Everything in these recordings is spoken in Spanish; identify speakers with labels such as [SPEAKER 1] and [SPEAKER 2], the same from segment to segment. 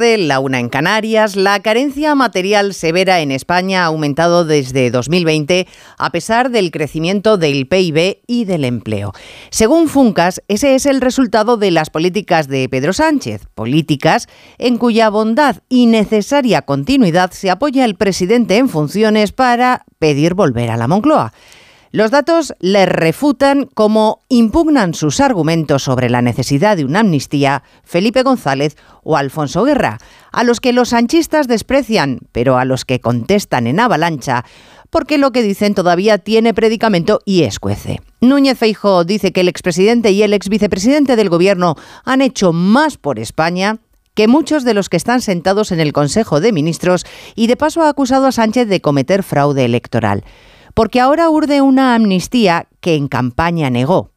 [SPEAKER 1] la una en Canarias. La carencia material severa en España ha aumentado desde 2020 a pesar del crecimiento del PIB y del empleo. Según Funcas, ese es el resultado de las políticas de Pedro Sánchez, políticas en cuya bondad y necesaria continuidad se apoya el presidente en funciones para pedir volver a la Moncloa. Los datos le refutan como impugnan sus argumentos sobre la necesidad de una amnistía Felipe González o Alfonso Guerra, a los que los sanchistas desprecian, pero a los que contestan en avalancha, porque lo que dicen todavía tiene predicamento y escuece. Núñez Feijóo dice que el expresidente y el exvicepresidente del gobierno han hecho más por España que muchos de los que están sentados en el Consejo de Ministros y de paso ha acusado a Sánchez de cometer fraude electoral porque ahora urde una amnistía que en campaña negó.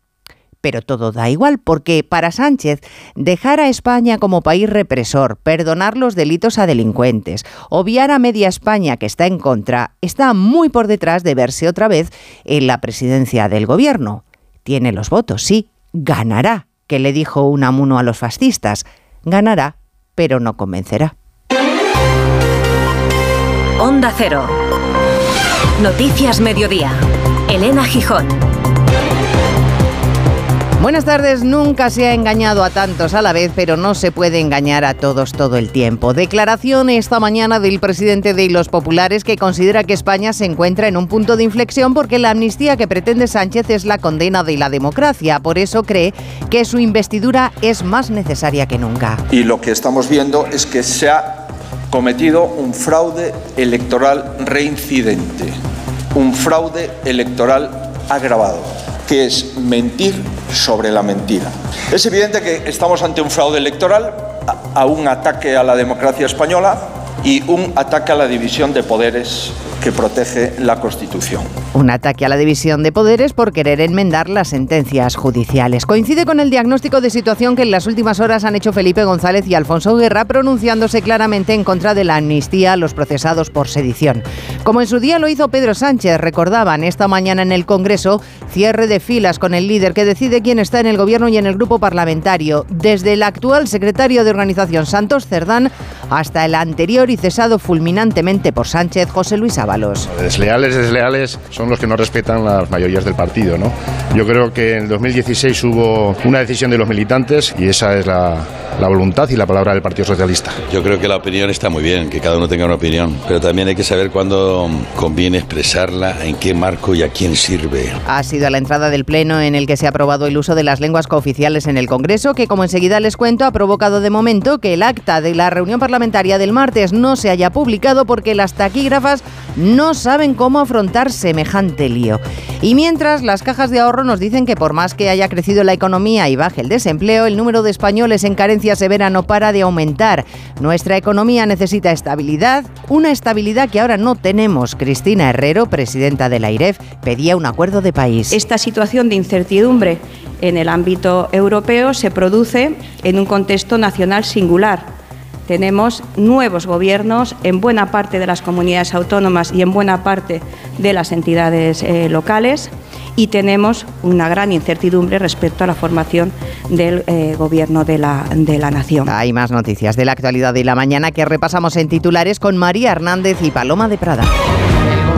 [SPEAKER 1] Pero todo da igual, porque para Sánchez dejar a España como país represor, perdonar los delitos a delincuentes, obviar a media España que está en contra, está muy por detrás de verse otra vez en la presidencia del gobierno. Tiene los votos, sí, ganará, que le dijo un amuno a los fascistas. Ganará, pero no convencerá.
[SPEAKER 2] Onda Cero. Noticias Mediodía. Elena Gijón.
[SPEAKER 1] Buenas tardes, nunca se ha engañado a tantos a la vez, pero no se puede engañar a todos todo el tiempo. Declaración esta mañana del presidente de los populares que considera que España se encuentra en un punto de inflexión porque la amnistía que pretende Sánchez es la condena de la democracia. Por eso cree que su investidura es más necesaria que nunca.
[SPEAKER 3] Y lo que estamos viendo es que se ha cometido un fraude electoral reincidente, un fraude electoral agravado, que es mentir sobre la mentira. Es evidente que estamos ante un fraude electoral, a un ataque a la democracia española y un ataque a la división de poderes que protege la Constitución.
[SPEAKER 1] Un ataque a la división de poderes por querer enmendar las sentencias judiciales. Coincide con el diagnóstico de situación que en las últimas horas han hecho Felipe González y Alfonso Guerra, pronunciándose claramente en contra de la amnistía a los procesados por sedición. Como en su día lo hizo Pedro Sánchez, recordaban esta mañana en el Congreso cierre de filas con el líder que decide quién está en el gobierno y en el grupo parlamentario, desde el actual secretario de organización Santos Cerdán hasta el anterior y cesado fulminantemente por Sánchez José Luis Ábalos.
[SPEAKER 4] Desleales, desleales son los que no respetan las mayorías del partido, ¿no? Yo creo que en 2016 hubo una decisión de los militantes y esa es la, la voluntad y la palabra del Partido Socialista.
[SPEAKER 5] Yo creo que la opinión está muy bien, que cada uno tenga una opinión, pero también hay que saber cuándo conviene expresarla, en qué marco y a quién sirve.
[SPEAKER 1] Ha sido a la entrada del Pleno en el que se ha aprobado el uso de las lenguas cooficiales en el Congreso, que como enseguida les cuento ha provocado de momento que el acta de la reunión parlamentaria del martes no se haya publicado porque las taquígrafas no saben cómo afrontar semejante lío. Y mientras, las cajas de ahorro nos dicen que por más que haya crecido la economía y baje el desempleo, el número de españoles en carencia severa no para de aumentar. Nuestra economía necesita estabilidad, una estabilidad que ahora no tenemos. Cristina Herrero, presidenta de la IREF, pedía un acuerdo de país.
[SPEAKER 6] Esta situación de incertidumbre en el ámbito europeo se produce en un contexto nacional singular tenemos nuevos gobiernos en buena parte de las comunidades autónomas y en buena parte de las entidades eh, locales y tenemos una gran incertidumbre respecto a la formación del eh, gobierno de la, de la nación.
[SPEAKER 1] Hay más noticias de la actualidad de la mañana que repasamos en titulares con María Hernández y Paloma de Prada.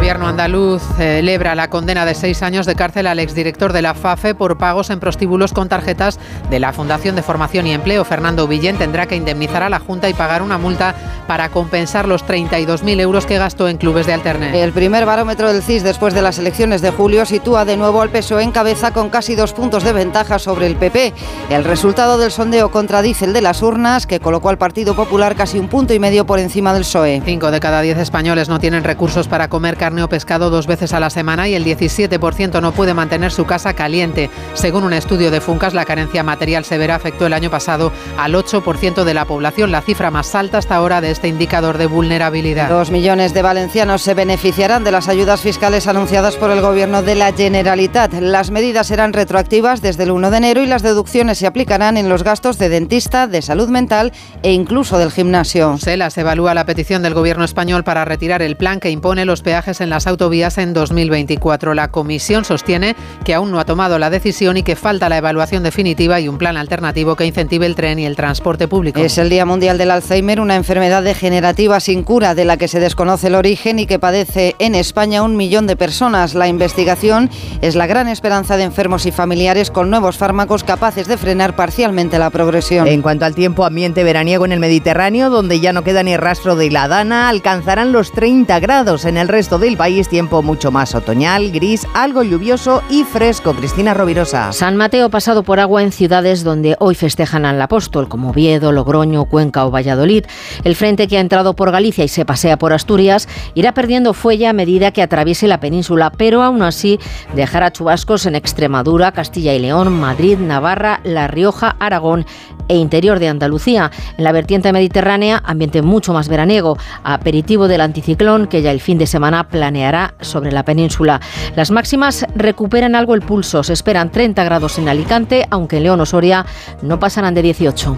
[SPEAKER 7] El gobierno andaluz celebra la condena de seis años de cárcel al exdirector de la FAFE por pagos en prostíbulos con tarjetas de la Fundación de Formación y Empleo. Fernando Villén tendrá que indemnizar a la Junta y pagar una multa para compensar los 32.000 euros que gastó en clubes de alterne.
[SPEAKER 8] El primer barómetro del CIS después de las elecciones de julio sitúa de nuevo al PSOE en cabeza con casi dos puntos de ventaja sobre el PP. El resultado del sondeo contradice el de las urnas, que colocó al Partido Popular casi un punto y medio por encima del PSOE.
[SPEAKER 7] Cinco de cada diez españoles no tienen recursos para comer carne o pescado dos veces a la semana y el 17% no puede mantener su casa caliente. Según un estudio de Funcas, la carencia material severa afectó el año pasado al 8% de la población, la cifra más alta hasta ahora de este indicador de vulnerabilidad.
[SPEAKER 8] Dos millones de valencianos se beneficiarán de las ayudas fiscales anunciadas por el Gobierno de la Generalitat. Las medidas serán retroactivas desde el 1 de enero y las deducciones se aplicarán en los gastos de dentista, de salud mental e incluso del gimnasio.
[SPEAKER 7] Selas evalúa la petición del Gobierno español para retirar el plan que impone los peajes en en las autovías en 2024. La comisión sostiene que aún no ha tomado la decisión y que falta la evaluación definitiva y un plan alternativo que incentive el tren y el transporte público.
[SPEAKER 8] Es el Día Mundial del Alzheimer, una enfermedad degenerativa sin cura de la que se desconoce el origen y que padece en España un millón de personas. La investigación es la gran esperanza de enfermos y familiares con nuevos fármacos capaces de frenar parcialmente la progresión.
[SPEAKER 1] En cuanto al tiempo, ambiente veraniego en el Mediterráneo, donde ya no queda ni rastro de la dana, alcanzarán los 30 grados. En el resto del país, tiempo mucho más otoñal, gris, algo lluvioso y fresco. Cristina Rovirosa.
[SPEAKER 9] San Mateo pasado por agua en ciudades donde hoy festejan al apóstol, como Oviedo, Logroño, Cuenca o Valladolid. El frente que ha entrado por Galicia y se pasea por Asturias irá perdiendo fuelle a medida que atraviese la península, pero aún así dejará chubascos en Extremadura, Castilla y León, Madrid, Navarra, La Rioja, Aragón e interior de Andalucía. En la vertiente mediterránea, ambiente mucho más veraniego, aperitivo del anticiclón que ya el fin de semana planeará sobre la península. Las máximas recuperan algo el pulso, se esperan 30 grados en Alicante, aunque en León o Soria no pasarán de 18.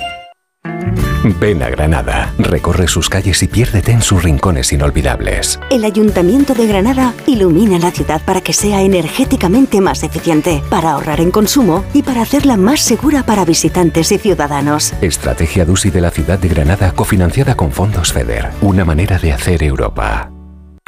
[SPEAKER 10] Ven a Granada, recorre sus calles y piérdete en sus rincones inolvidables.
[SPEAKER 11] El Ayuntamiento de Granada ilumina la ciudad para que sea energéticamente más eficiente, para ahorrar en consumo y para hacerla más segura para visitantes y ciudadanos.
[SPEAKER 10] Estrategia DUSI de la ciudad de Granada cofinanciada con fondos FEDER, una manera de hacer Europa.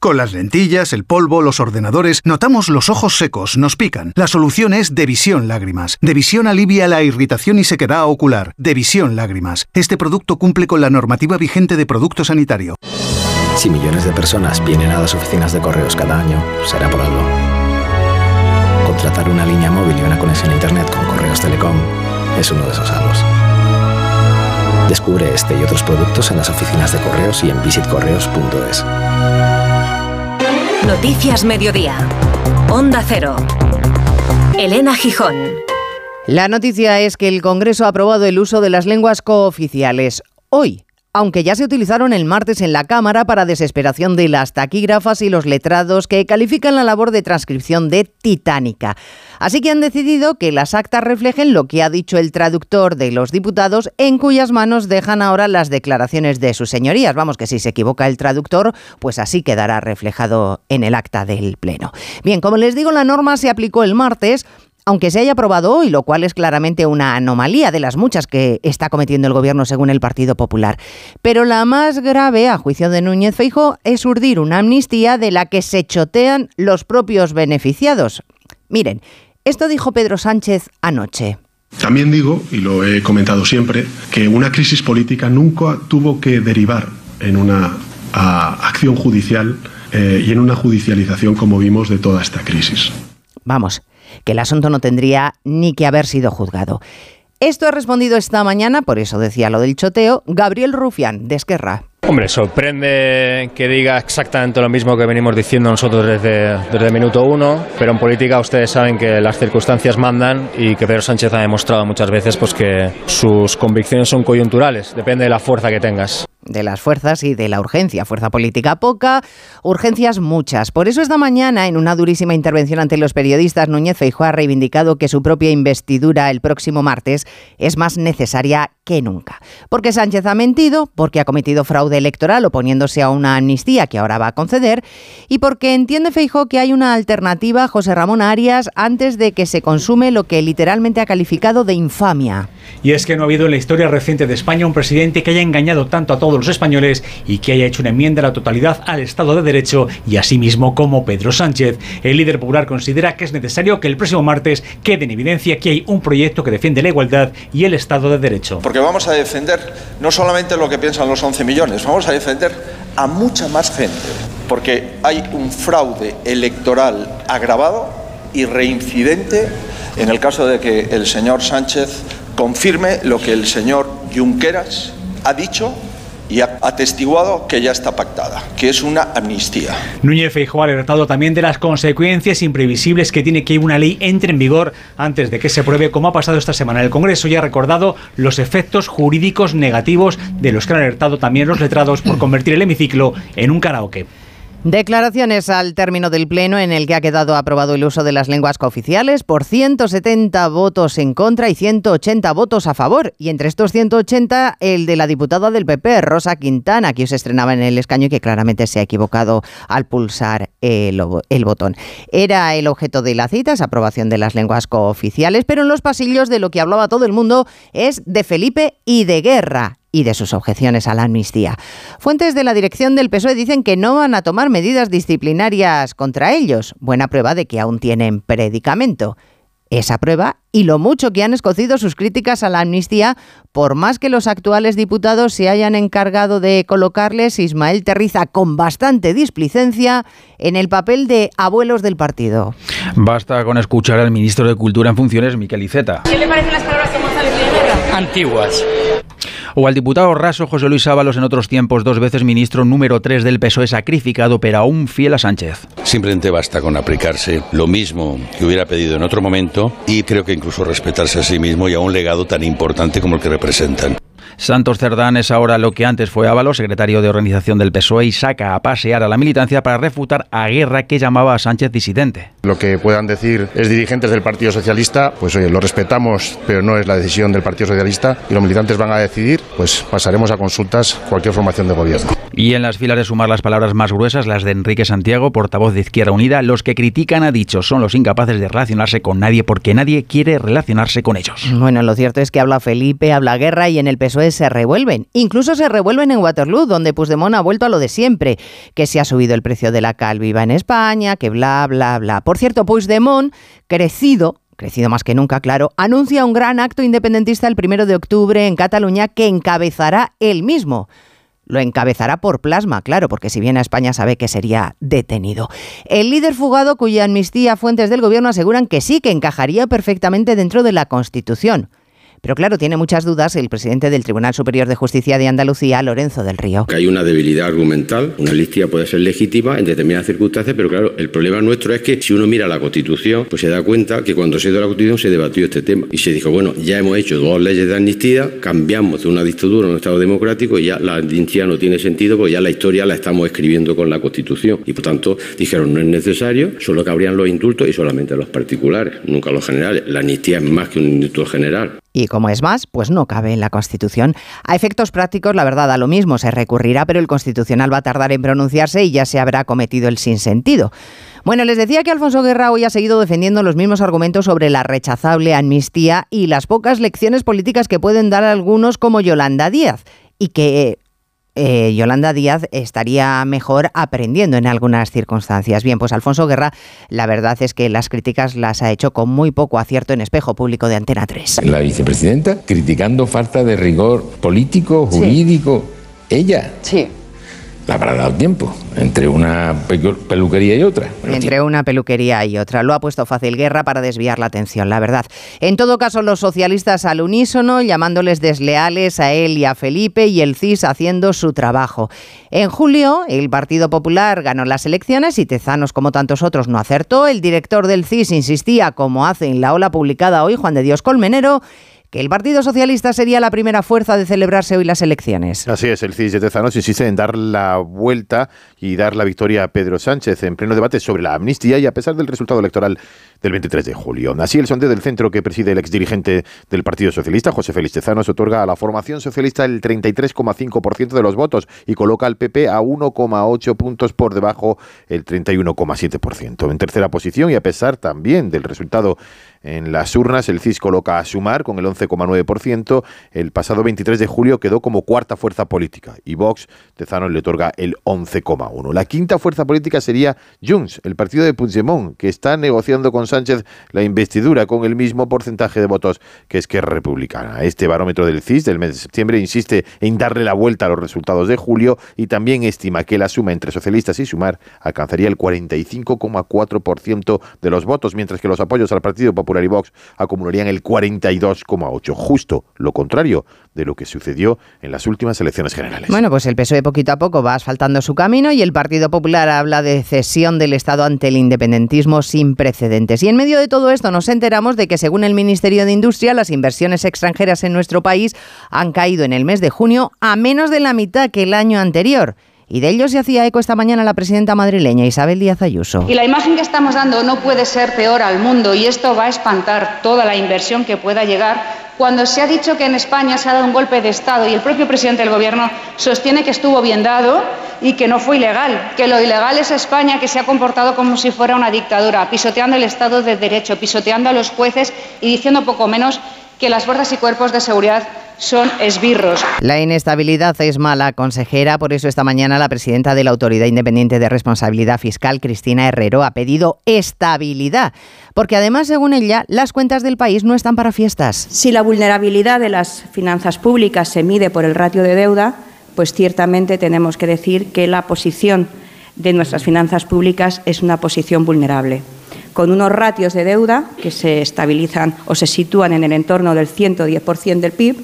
[SPEAKER 12] Con las lentillas, el polvo, los ordenadores, notamos los ojos secos, nos pican. La solución es Devisión Lágrimas. Devisión alivia la irritación y sequedad ocular. Devisión Lágrimas. Este producto cumple con la normativa vigente de producto sanitario.
[SPEAKER 13] Si millones de personas vienen a las oficinas de correos cada año, será por algo. Contratar una línea móvil y una conexión a Internet con Correos Telecom es uno de esos algo. Descubre este y otros productos en las oficinas de correos y en visitcorreos.es.
[SPEAKER 2] Noticias Mediodía. Onda Cero. Elena Gijón.
[SPEAKER 1] La noticia es que el Congreso ha aprobado el uso de las lenguas cooficiales. Hoy, aunque ya se utilizaron el martes en la Cámara para desesperación de las taquígrafas y los letrados que califican la labor de transcripción de titánica. Así que han decidido que las actas reflejen lo que ha dicho el traductor de los diputados, en cuyas manos dejan ahora las declaraciones de sus señorías. Vamos, que si se equivoca el traductor, pues así quedará reflejado en el acta del Pleno. Bien, como les digo, la norma se aplicó el martes aunque se haya aprobado hoy, lo cual es claramente una anomalía de las muchas que está cometiendo el gobierno según el Partido Popular. Pero la más grave, a juicio de Núñez Feijo, es urdir una amnistía de la que se chotean los propios beneficiados. Miren, esto dijo Pedro Sánchez anoche.
[SPEAKER 14] También digo, y lo he comentado siempre, que una crisis política nunca tuvo que derivar en una acción judicial eh, y en una judicialización como vimos de toda esta crisis.
[SPEAKER 1] Vamos, que el asunto no tendría ni que haber sido juzgado. Esto ha respondido esta mañana, por eso decía lo del choteo, Gabriel Rufián, de Esquerra.
[SPEAKER 15] Hombre, sorprende que diga exactamente lo mismo que venimos diciendo nosotros desde, desde el minuto uno, pero en política ustedes saben que las circunstancias mandan y que Pedro Sánchez ha demostrado muchas veces pues, que sus convicciones son coyunturales, depende de la fuerza que tengas
[SPEAKER 1] de las fuerzas y de la urgencia. Fuerza política poca, urgencias muchas. Por eso esta mañana, en una durísima intervención ante los periodistas, Núñez Feijóo ha reivindicado que su propia investidura el próximo martes es más necesaria que nunca. Porque Sánchez ha mentido, porque ha cometido fraude electoral oponiéndose a una amnistía que ahora va a conceder y porque entiende Feijóo que hay una alternativa José Ramón Arias antes de que se consume lo que literalmente ha calificado de infamia.
[SPEAKER 16] Y es que no ha habido en la historia reciente de España un presidente que haya engañado tanto a todos los españoles y que haya hecho una enmienda a la totalidad al Estado de Derecho y asimismo como Pedro Sánchez. El líder popular considera que es necesario que el próximo martes quede en evidencia que hay un proyecto que defiende la igualdad y el Estado de Derecho.
[SPEAKER 3] Porque vamos a defender no solamente lo que piensan los 11 millones, vamos a defender a mucha más gente. Porque hay un fraude electoral agravado y reincidente en el caso de que el señor Sánchez confirme lo que el señor Junqueras ha dicho y ha atestiguado que ya está pactada, que es una amnistía.
[SPEAKER 16] Núñez Feijóo ha alertado también de las consecuencias imprevisibles que tiene que una ley entre en vigor antes de que se apruebe, como ha pasado esta semana. El Congreso ya ha recordado los efectos jurídicos negativos de los que han alertado también los letrados por convertir el hemiciclo en un karaoke.
[SPEAKER 1] Declaraciones al término del Pleno en el que ha quedado aprobado el uso de las lenguas cooficiales por 170 votos en contra y 180 votos a favor. Y entre estos 180, el de la diputada del PP, Rosa Quintana, que se estrenaba en el escaño y que claramente se ha equivocado al pulsar el, botón. Era el objeto de la cita, esa aprobación de las lenguas cooficiales, pero en los pasillos de lo que hablaba todo el mundo es de Felipe y de guerra y de sus objeciones a la amnistía. Fuentes de la dirección del PSOE dicen que no van a tomar medidas disciplinarias contra ellos, buena prueba de que aún tienen predicamento. Esa prueba y lo mucho que han escocido sus críticas a la amnistía, por más que los actuales diputados se hayan encargado de colocarles Ismael Terriza con bastante displicencia en el papel de abuelos del partido.
[SPEAKER 17] Basta con escuchar al ministro de Cultura en funciones, Miquel Iceta.
[SPEAKER 18] ¿Qué le parecen las palabras que González
[SPEAKER 17] Antiguas. O al diputado raso José Luis Ábalos, en otros tiempos dos veces ministro número 3 del PSOE sacrificado, pero aún fiel a Sánchez.
[SPEAKER 5] Simplemente basta con aplicarse lo mismo que hubiera pedido en otro momento y creo que incluso respetarse a sí mismo y a un legado tan importante como el que representan.
[SPEAKER 17] Santos Cerdán es ahora lo que antes fue Ábalos, secretario de organización del PSOE, y saca a pasear a la militancia para refutar a Guerra que llamaba a Sánchez disidente.
[SPEAKER 4] Lo que puedan decir es dirigentes del Partido Socialista, pues oye, lo respetamos, pero no es la decisión del Partido Socialista y los militantes van a decidir, pues pasaremos a consultas cualquier formación de gobierno.
[SPEAKER 17] Y en las filas de sumar las palabras más gruesas, las de Enrique Santiago, portavoz de Izquierda Unida, los que critican ha dicho son los incapaces de relacionarse con nadie porque nadie quiere relacionarse con ellos.
[SPEAKER 1] Bueno, lo cierto es que habla Felipe, habla Guerra y en el PSOE se revuelven. Incluso se revuelven en Waterloo, donde Puigdemont ha vuelto a lo de siempre, que se ha subido el precio de la cal viva en España, que bla, bla, bla. Por cierto, Puigdemont, crecido, crecido más que nunca, claro, anuncia un gran acto independentista el primero de octubre en Cataluña que encabezará él mismo. Lo encabezará por plasma, claro, porque si viene a España sabe que sería detenido. El líder fugado, cuya amnistía fuentes del gobierno aseguran que sí, que encajaría perfectamente dentro de la Constitución. Pero claro, tiene muchas dudas el presidente del Tribunal Superior de Justicia de Andalucía, Lorenzo del Río.
[SPEAKER 19] Hay una debilidad argumental, una amnistía puede ser legítima en determinadas circunstancias, pero claro, el problema nuestro es que si uno mira la Constitución, pues se da cuenta que cuando se dio la Constitución se debatió este tema y se dijo, bueno, ya hemos hecho dos leyes de amnistía, cambiamos de una dictadura a un Estado democrático y ya la amnistía no tiene sentido porque ya la historia la estamos escribiendo con la Constitución. Y por tanto dijeron, no es necesario, solo cabrían los indultos y solamente los particulares, nunca los generales. La amnistía es más que un indulto general.
[SPEAKER 1] Y como es más, pues no cabe en la Constitución. A efectos prácticos, la verdad, a lo mismo se recurrirá, pero el Constitucional va a tardar en pronunciarse y ya se habrá cometido el sinsentido. Bueno, les decía que Alfonso Guerra hoy ha seguido defendiendo los mismos argumentos sobre la rechazable amnistía y las pocas lecciones políticas que pueden dar algunos como Yolanda Díaz y que eh, Yolanda Díaz estaría mejor aprendiendo en algunas circunstancias. Bien, pues Alfonso Guerra, la verdad es que las críticas las ha hecho con muy poco acierto en espejo público de Antena 3.
[SPEAKER 20] La vicepresidenta criticando falta de rigor político, jurídico. Ella.
[SPEAKER 1] Sí.
[SPEAKER 20] La habrá dado tiempo entre una peluquería y otra.
[SPEAKER 1] entre una peluquería y otra. Lo ha puesto fácil guerra para desviar la atención, la verdad. En todo caso, los socialistas al unísono, llamándoles desleales a él y a Felipe, y el CIS haciendo su trabajo. En julio, el Partido Popular ganó las elecciones y Tezanos, como tantos otros, no acertó. El director del CIS insistía, como hace en la ola publicada hoy Juan de Dios Colmenero, que el Partido Socialista sería la primera fuerza de celebrarse hoy las elecciones.
[SPEAKER 21] Así es, el CIS de Tezanos insiste en dar la vuelta y dar la victoria a Pedro Sánchez en pleno debate sobre la amnistía y a pesar del resultado electoral del 23 de julio. Así, el sondeo del centro que preside el exdirigente del Partido Socialista, José Félix Tezanos, otorga a la formación socialista el 33,5% de los votos y coloca al PP a 1,8 puntos por debajo el 31,7%. En tercera posición y a pesar también del resultado En las urnas, el CIS coloca a Sumar con el 11,9%. El pasado 23 de julio quedó como cuarta fuerza política y Vox, Tezano, le otorga el 11,1%. La quinta fuerza política sería Junts, el partido de Puigdemont, que está negociando con Sánchez la investidura con el mismo porcentaje de votos que Esquerra Republicana. Este barómetro del CIS del mes de septiembre insiste en darle la vuelta a los resultados de julio y también estima que la suma entre socialistas y Sumar alcanzaría el 45,4% de los votos, mientras que los apoyos al Partido Popular y Vox acumularían el 42,8%, justo lo contrario de lo que sucedió en las últimas elecciones generales.
[SPEAKER 1] Bueno, pues el PSOE poquito a poco va asfaltando su camino y el Partido Popular habla de cesión del Estado ante el independentismo sin precedentes. Y en medio de todo esto nos enteramos de que según el Ministerio de Industria, las inversiones extranjeras en nuestro país han caído en el mes de junio a menos de la mitad que el año anterior. Y de ello se hacía eco esta mañana la presidenta madrileña Isabel Díaz Ayuso.
[SPEAKER 22] Y la imagen que estamos dando no puede ser peor al mundo y esto va a espantar toda la inversión que pueda llegar cuando se ha dicho que en España se ha dado un golpe de Estado y el propio presidente del Gobierno sostiene que estuvo bien dado y que no fue ilegal, que lo ilegal es España que se ha comportado como si fuera una dictadura, pisoteando el Estado de Derecho, pisoteando a los jueces y diciendo poco menos que las fuerzas y cuerpos de seguridad son esbirros.
[SPEAKER 1] La inestabilidad es mala, consejera. Por eso esta mañana la presidenta de la Autoridad Independiente de Responsabilidad Fiscal, Cristina Herrero, ha pedido estabilidad. Porque además, según ella, las cuentas del país no están para fiestas.
[SPEAKER 22] Si la vulnerabilidad de las finanzas públicas se mide por el ratio de deuda, pues ciertamente tenemos que decir que la posición de nuestras finanzas públicas es una posición vulnerable con unos ratios de deuda que se estabilizan o se sitúan en el entorno del 110% del PIB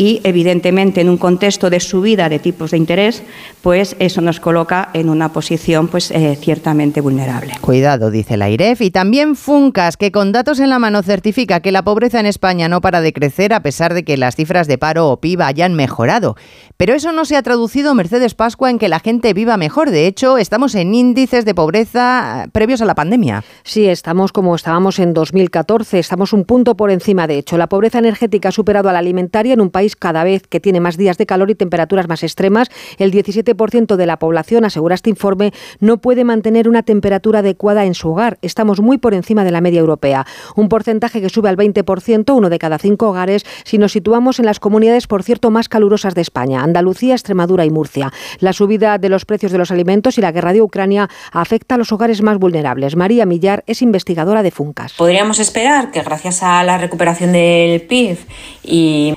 [SPEAKER 22] y evidentemente en un contexto de subida de tipos de interés, pues eso nos coloca en una posición pues eh, ciertamente vulnerable.
[SPEAKER 1] Cuidado, dice la IREF y también Funcas, que con datos en la mano certifica que la pobreza en España no para de crecer a pesar de que las cifras de paro o PIB hayan mejorado. Pero eso no se ha traducido, Mercedes Pascua, en que la gente viva mejor. De hecho, estamos en índices de pobreza eh, previos a la pandemia.
[SPEAKER 23] Sí, estamos como estábamos en 2014, estamos un punto por encima. De hecho, la pobreza energética ha superado a la alimentaria en un país cada vez que tiene más días de calor y temperaturas más extremas. El 17% de la población, asegura este informe, no puede mantener una temperatura adecuada en su hogar. Estamos muy por encima de la media europea. Un porcentaje que sube al 20%, uno de cada cinco hogares, si nos situamos en las comunidades, por cierto, más calurosas de España, Andalucía, Extremadura y Murcia. La subida de los precios de los alimentos y la guerra de Ucrania afecta a los hogares más vulnerables. María Millar es investigadora de Funcas.
[SPEAKER 24] Podríamos esperar que gracias a la recuperación del PIB y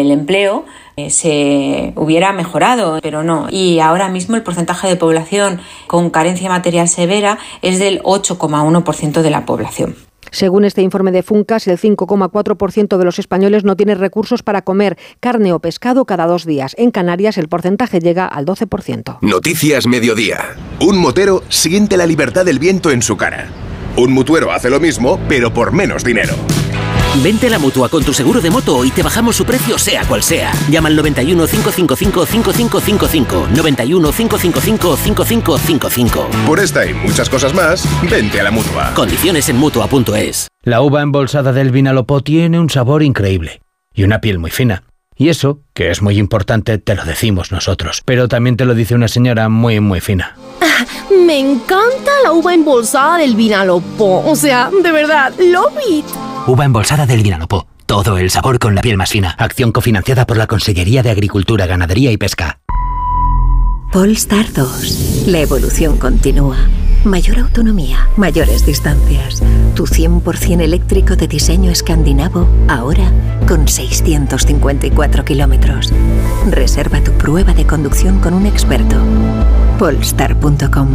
[SPEAKER 24] del empleo eh, se hubiera mejorado, pero no. Y ahora mismo el porcentaje de población con carencia material severa es del 8,1% de la población.
[SPEAKER 23] Según este informe de Funcas, el 5,4% de los españoles no tiene recursos para comer carne o pescado cada dos días. En Canarias el porcentaje llega al 12%.
[SPEAKER 18] Noticias Mediodía. Un motero siente la libertad del viento en su cara. Un mutuero hace lo mismo, pero por menos dinero.
[SPEAKER 25] Vente a la mutua con tu seguro de moto y te bajamos su precio, sea cual sea. Llama al 91 555 5555. 91 555 5555.
[SPEAKER 18] Por esta y muchas cosas más, vente a la mutua.
[SPEAKER 25] Condiciones en mutua.es.
[SPEAKER 26] La uva embolsada del Vinalopó tiene un sabor increíble y una piel muy fina. Y eso, que es muy importante, te lo decimos nosotros. Pero también te lo dice una señora muy, muy fina.
[SPEAKER 27] Me encanta la uva embolsada del Vinalopó. O sea, de verdad, love it.
[SPEAKER 25] Uva embolsada del Vinalopó. Todo el sabor con la piel más fina. Acción cofinanciada por la Consellería de Agricultura, Ganadería y Pesca.
[SPEAKER 28] Polestar 2. La evolución continúa. Mayor autonomía, mayores distancias. Tu 100% eléctrico de diseño escandinavo, ahora con 654 kilómetros. Reserva tu prueba de conducción con un experto. Polestar.com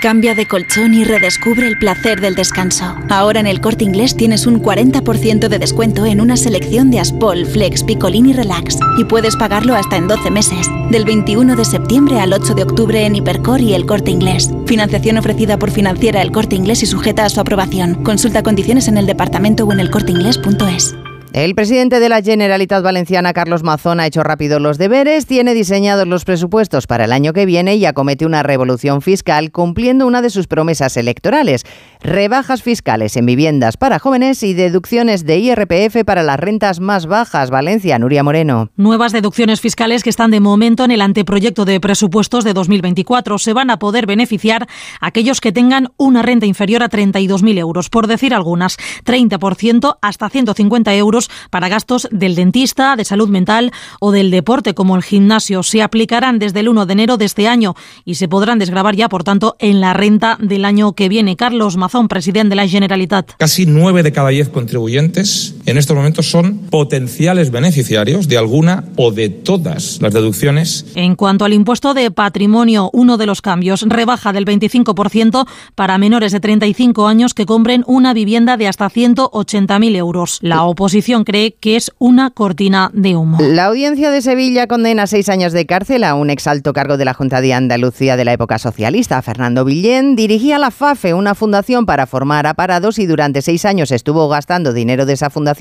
[SPEAKER 29] Cambia de colchón y redescubre el placer del descanso. Ahora en el corte inglés tienes un 40% de descuento en una selección de Aspol, Flex, Picolini Relax y puedes pagarlo hasta en 12 meses. Del 21 de septiembre al 8 de octubre en Hipercor y el corte inglés. Financiación ofrecida por financiera el corte inglés y sujeta a su aprobación. Consulta condiciones en el departamento o en elcorteinglés.es.
[SPEAKER 1] El presidente de la Generalitat Valenciana, Carlos Mazón, ha hecho rápido los deberes, tiene diseñados los presupuestos para el año que viene y acomete una revolución fiscal cumpliendo una de sus promesas electorales. Rebajas fiscales en viviendas para jóvenes y deducciones de IRPF para las rentas más bajas. Valencia, Nuria Moreno.
[SPEAKER 30] Nuevas deducciones fiscales que están de momento en el anteproyecto de presupuestos de 2024. Se van a poder beneficiar aquellos que tengan una renta inferior a 32.000 euros. Por decir algunas, 30% hasta 150 euros para gastos del dentista, de salud mental o del deporte, como el gimnasio. Se aplicarán desde el 1 de enero de este año y se podrán desgravar ya, por tanto, en la renta del año que viene. Carlos Mazón, presidente de la Generalitat.
[SPEAKER 31] Casi 9 de cada 10 contribuyentes en estos momentos son potenciales beneficiarios de alguna o de todas las deducciones.
[SPEAKER 30] En cuanto al impuesto de patrimonio, uno de los cambios, rebaja del 25% para menores de 35 años que compren una vivienda de hasta 180.000 euros. La oposición cree que es una cortina de humo.
[SPEAKER 1] La audiencia de Sevilla condena a seis años de cárcel a un exalto cargo de la Junta de Andalucía de la época socialista. Fernando Villén dirigía la FAFE, una fundación para formar a parados, y durante seis años estuvo gastando dinero de esa fundación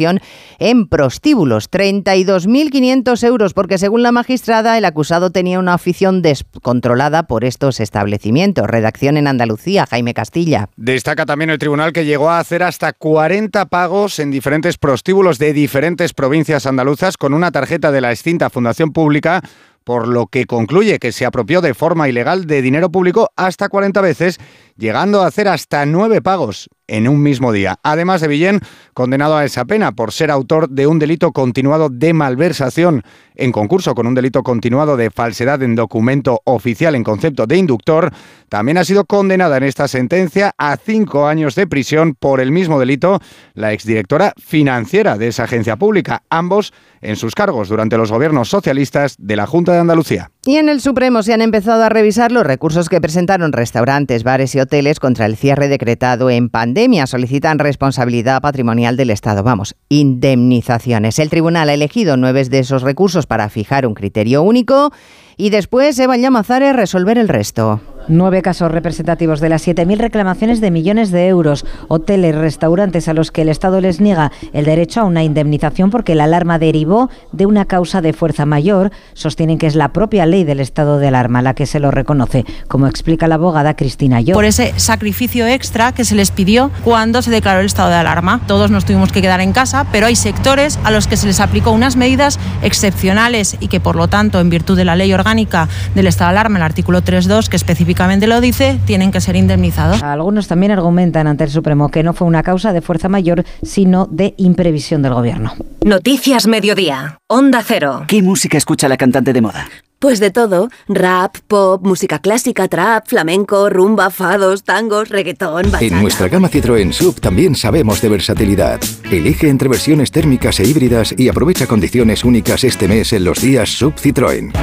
[SPEAKER 1] en prostíbulos, 32.500 euros, porque según la magistrada el acusado tenía una afición descontrolada por estos establecimientos. Redacción en Andalucía, Jaime Castilla.
[SPEAKER 32] Destaca también el tribunal que llegó a hacer hasta 40 pagos en diferentes prostíbulos de diferentes provincias andaluzas con una tarjeta de la extinta Fundación Pública por lo que concluye que se apropió de forma ilegal de dinero público hasta 40 veces, llegando a hacer hasta nueve pagos en un mismo día. Además de Villén, condenado a esa pena por ser autor de un delito continuado de malversación en concurso con un delito continuado de falsedad en documento oficial en concepto de inductor, también ha sido condenada en esta sentencia a cinco años de prisión por el mismo delito la exdirectora financiera de esa agencia pública, ambos en sus cargos durante los gobiernos socialistas de la Junta de Andalucía.
[SPEAKER 1] Y en el Supremo se han empezado a revisar los recursos que presentaron restaurantes, bares y hoteles contra el cierre decretado en pandemia. Solicitan responsabilidad patrimonial del Estado, vamos, indemnizaciones. El tribunal ha elegido nueve de esos recursos para fijar un criterio único y después Eva Llamazares resolver el resto.
[SPEAKER 33] Nueve casos representativos de las 7.000 reclamaciones de millones de euros. Hoteles, restaurantes a los que el Estado les niega el derecho a una indemnización porque la alarma derivó de una causa de fuerza mayor. Sostienen que es la propia ley del estado de alarma la que se lo reconoce, como explica la abogada Cristina Yo.
[SPEAKER 34] Por ese sacrificio extra que se les pidió cuando se declaró el estado de alarma. Todos nos tuvimos que quedar en casa, pero hay sectores a los que se les aplicó unas medidas excepcionales y que, por lo tanto, en virtud de la ley orgánica del estado de alarma, el artículo 3.2, que especifica lo dice, tienen que ser indemnizados.
[SPEAKER 33] Algunos también argumentan ante el Supremo que no fue una causa de fuerza mayor, sino de imprevisión del gobierno.
[SPEAKER 28] Noticias Mediodía. Onda Cero.
[SPEAKER 35] ¿Qué música escucha la cantante de moda?
[SPEAKER 28] Pues de todo, rap, pop, música clásica, trap, flamenco, rumba, fados, tangos, reggaetón, bachata.
[SPEAKER 36] En nuestra gama Citroën Sub también sabemos de versatilidad. Elige entre versiones térmicas e híbridas y aprovecha condiciones únicas este mes en los días Sub Citroën.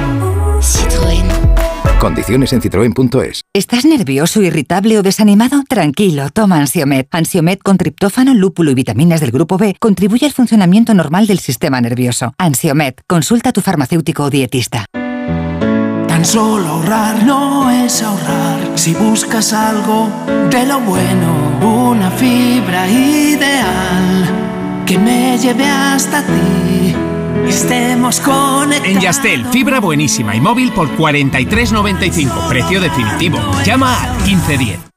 [SPEAKER 28] Citroën.
[SPEAKER 36] Condiciones en citroen.es.
[SPEAKER 37] ¿Estás nervioso, irritable o desanimado? Tranquilo, toma Ansiomet. Ansiomet con triptófano, lúpulo y vitaminas del grupo B contribuye al funcionamiento normal del sistema nervioso. Ansiomet, consulta a tu farmacéutico o dietista.
[SPEAKER 38] Tan solo ahorrar no es ahorrar. Si buscas algo de lo bueno, una fibra ideal que me lleve hasta ti estemos conectados.
[SPEAKER 39] En Yastel, fibra buenísima y móvil por 43.95, precio definitivo. Llama al 1510.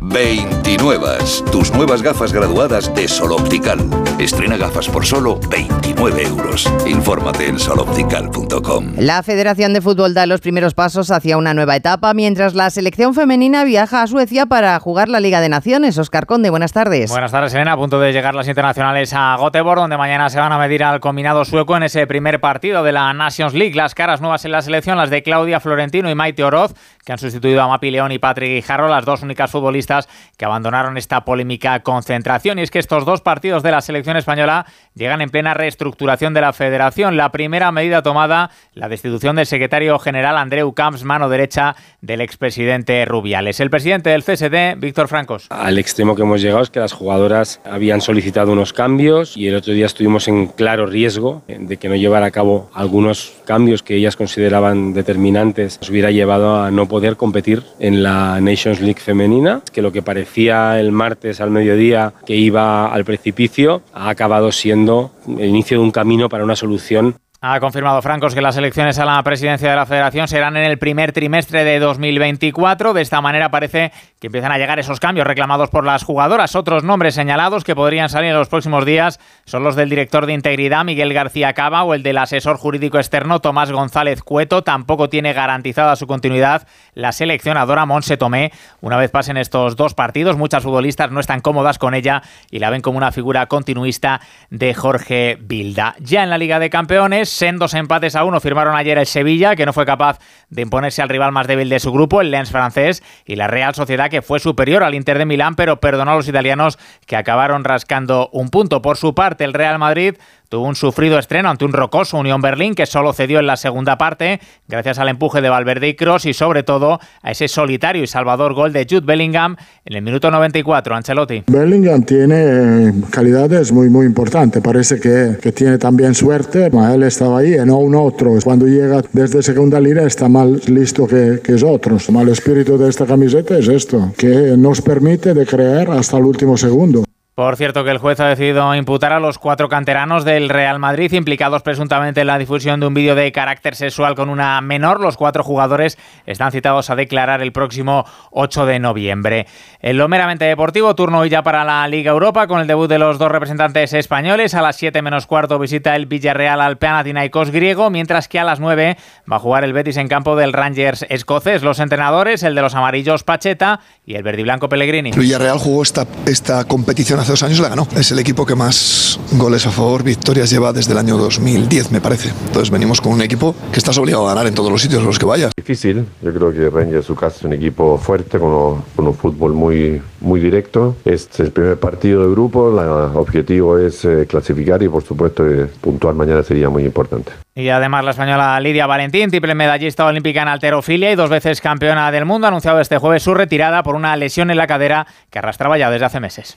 [SPEAKER 40] 29. Tus nuevas gafas graduadas de Sol Optical. Estrena gafas por solo 29 euros. Infórmate en soloptical.com.
[SPEAKER 1] La Federación de Fútbol da los primeros pasos hacia una nueva etapa, mientras la selección femenina viaja a Suecia para jugar la Liga de Naciones. Oscar Conde, buenas tardes.
[SPEAKER 41] Buenas tardes, Elena. A punto de llegar las internacionales a Göteborg, donde mañana se van a medir al combinado sueco en ese primer partido de la Nations League. Las caras nuevas en la selección, las de Claudia Florentino y Maite Oroz, que han sustituido a Mapi León y Patrick Guijarro, las dos únicas futbolistas que abandonaron esta polémica concentración. Y es que estos dos partidos de la selección española llegan en plena reestructuración de la federación. La primera medida tomada, la destitución del secretario general Andreu Camps, mano derecha del expresidente Rubiales. El presidente del CSD, Víctor Francos.
[SPEAKER 42] Al extremo que hemos llegado es que las jugadoras habían solicitado unos cambios y el otro día estuvimos en claro riesgo de que no llevara a cabo algunos cambios que ellas consideraban determinantes. Nos hubiera llevado a no poder competir en la Nations League femenina, que lo que parecía el martes al mediodía que iba al precipicio ha acabado siendo el inicio de un camino para una solución
[SPEAKER 41] ha confirmado Francos que las elecciones a la presidencia de la Federación serán en el primer trimestre de 2024. De esta manera parece que empiezan a llegar esos cambios reclamados por las jugadoras. Otros nombres señalados que podrían salir en los próximos días son los del director de integridad Miguel García Cava o el del asesor jurídico externo Tomás González Cueto. Tampoco tiene garantizada su continuidad la seleccionadora Monse Tomé. Una vez pasen estos dos partidos, muchas futbolistas no están cómodas con ella y la ven como una figura continuista de Jorge Bilda. Ya en la Liga de Campeones, sendos empates a uno firmaron ayer el Sevilla, que no fue capaz de imponerse al rival más débil de su grupo, el Lens francés, y la Real Sociedad, que fue superior al Inter de Milán, pero perdonó a los italianos que acabaron rascando un punto. Por su parte, el Real Madrid tuvo un sufrido estreno ante un rocoso Unión Berlín que solo cedió en la segunda parte gracias al empuje de Valverde y Cross y sobre todo a ese solitario y salvador gol de Jude Bellingham en el minuto 94, Ancelotti.
[SPEAKER 43] Bellingham tiene calidades muy muy importantes, parece que, que tiene también suerte, él estaba ahí no un otro. Cuando llega desde segunda línea está más listo que, que otros. El espíritu de esta camiseta es esto, que nos permite de creer hasta el último segundo.
[SPEAKER 41] Por cierto, que el juez ha decidido imputar a los cuatro canteranos del Real Madrid implicados presuntamente en la difusión de un vídeo de carácter sexual con una menor. Los cuatro jugadores están citados a declarar el próximo 8 de noviembre. En lo meramente deportivo, turno hoy ya para la Liga Europa con el debut de los dos representantes españoles. A las 7 menos cuarto visita el Villarreal al Panathinaikos griego, mientras que a las 9 va a jugar el Betis en campo del Rangers escocés. Los entrenadores, el de los amarillos Pacheta y el verde y blanco Pellegrini.
[SPEAKER 44] El Villarreal jugó esta, esta competición dos años la ganó. Es el equipo que más goles a favor, victorias lleva desde el año 2010, me parece. Entonces venimos con un equipo que estás obligado a ganar en todos los sitios a los que vayas.
[SPEAKER 45] Difícil, yo creo que Rangers su casa es un equipo fuerte, con, un fútbol muy, muy directo. Este es el primer partido de grupo, el objetivo es eh, clasificar y por supuesto puntuar mañana sería muy importante.
[SPEAKER 41] Y además la española Lidia Valentín, triple medallista olímpica en alterofilia y dos veces campeona del mundo, ha anunciado este jueves su retirada por una lesión en la cadera que arrastraba ya desde hace meses.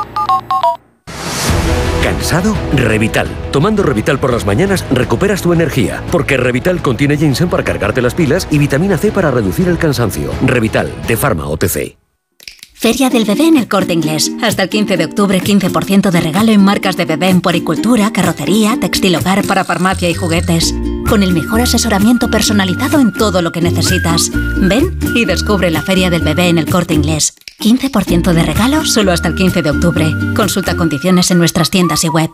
[SPEAKER 46] ¿Cansado? Revital. Tomando Revital por las mañanas recuperas tu energía, porque Revital contiene ginseng para cargarte las pilas y vitamina C para reducir el cansancio. Revital, de Pharma OTC.
[SPEAKER 29] Feria del bebé en el corte inglés. Hasta el 15 de octubre, 15% de regalo en marcas de bebé en poricultura, carrocería, textil hogar para farmacia y juguetes. Con el mejor asesoramiento personalizado en todo lo que necesitas. Ven y descubre la Feria del bebé en el corte inglés. 15% de regalo solo hasta el 15 de octubre. Consulta condiciones en nuestras tiendas y web.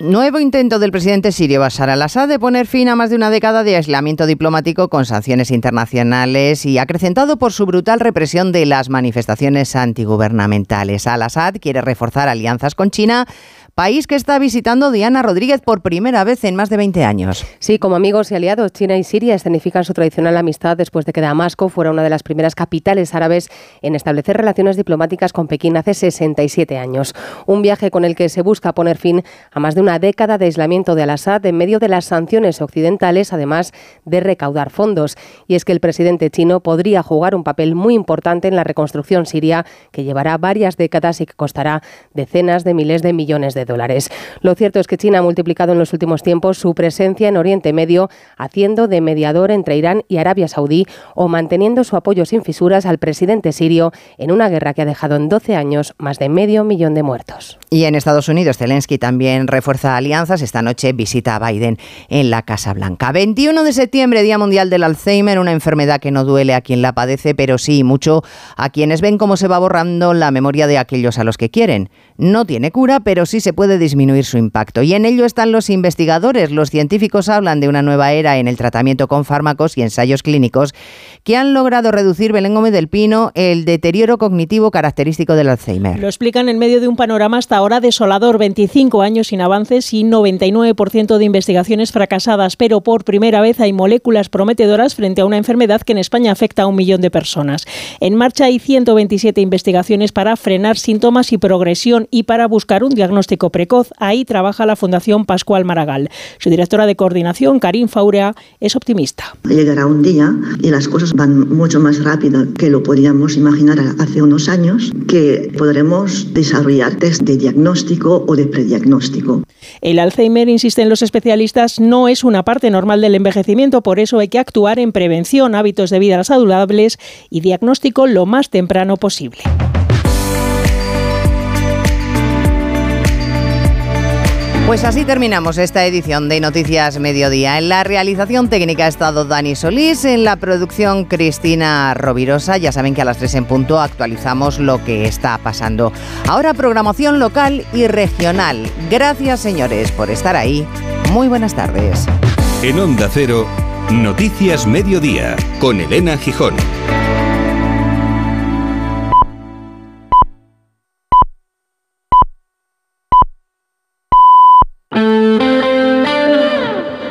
[SPEAKER 1] Nuevo intento del presidente sirio Bashar al-Assad de poner fin a más de una década de aislamiento diplomático con sanciones internacionales y acrecentado por su brutal represión de las manifestaciones antigubernamentales. Al-Assad quiere reforzar alianzas con China país que está visitando Diana Rodríguez por primera vez en más de 20 años.
[SPEAKER 47] Sí, como amigos y aliados, China y Siria escenifican su tradicional amistad después de que Damasco fuera una de las primeras capitales árabes en establecer relaciones diplomáticas con Pekín hace 67 años. Un viaje con el que se busca poner fin a más de una década de aislamiento de Al-Assad en medio de las sanciones occidentales, además de recaudar fondos. Y es que el presidente chino podría jugar un papel muy importante en la reconstrucción siria, que llevará varias décadas y que costará decenas de miles de millones de dólares. Lo cierto es que China ha multiplicado en los últimos tiempos su presencia en Oriente Medio, haciendo de mediador entre Irán y Arabia Saudí o manteniendo su apoyo sin fisuras al presidente sirio en una guerra que ha dejado en 12 años más de medio millón de muertos.
[SPEAKER 1] Y en Estados Unidos, Zelensky también refuerza alianzas. Esta noche visita a Biden en la Casa Blanca. 21 de septiembre, Día Mundial del Alzheimer, una enfermedad que no duele a quien la padece, pero sí mucho a quienes ven cómo se va borrando la memoria de aquellos a los que quieren. No tiene cura, pero sí se puede disminuir su impacto. Y en ello están los investigadores. Los científicos hablan de una nueva era en el tratamiento con fármacos y ensayos clínicos que han logrado reducir, Belén Gómez del Pino, el deterioro cognitivo característico del Alzheimer.
[SPEAKER 48] Lo explican en medio de un panorama hasta ahora desolador. 25 años sin avances y 99% de investigaciones fracasadas. Pero por primera vez hay moléculas prometedoras frente a una enfermedad que en España afecta a un millón de personas. En marcha hay 127 investigaciones para frenar síntomas y progresión y para buscar un diagnóstico precoz. Ahí trabaja la Fundación Pascual Maragall. Su directora de coordinación, Karim Faurea, es optimista.
[SPEAKER 49] Llegará un día y las cosas van mucho más rápido que lo podíamos imaginar hace unos años, que podremos desarrollar test de diagnóstico o de prediagnóstico.
[SPEAKER 48] El Alzheimer, insisten los especialistas, no es una parte normal del envejecimiento, por eso hay que actuar en prevención, hábitos de vida saludables y diagnóstico lo más temprano posible.
[SPEAKER 1] Pues así terminamos esta edición de Noticias Mediodía. En la realización técnica ha estado Dani Solís, en la producción Cristina Rovirosa. Ya saben que a las 3 en punto actualizamos lo que está pasando. Ahora programación local y regional. Gracias señores por estar ahí. Muy buenas tardes.
[SPEAKER 20] En Onda Cero, Noticias Mediodía, con Elena Gijón.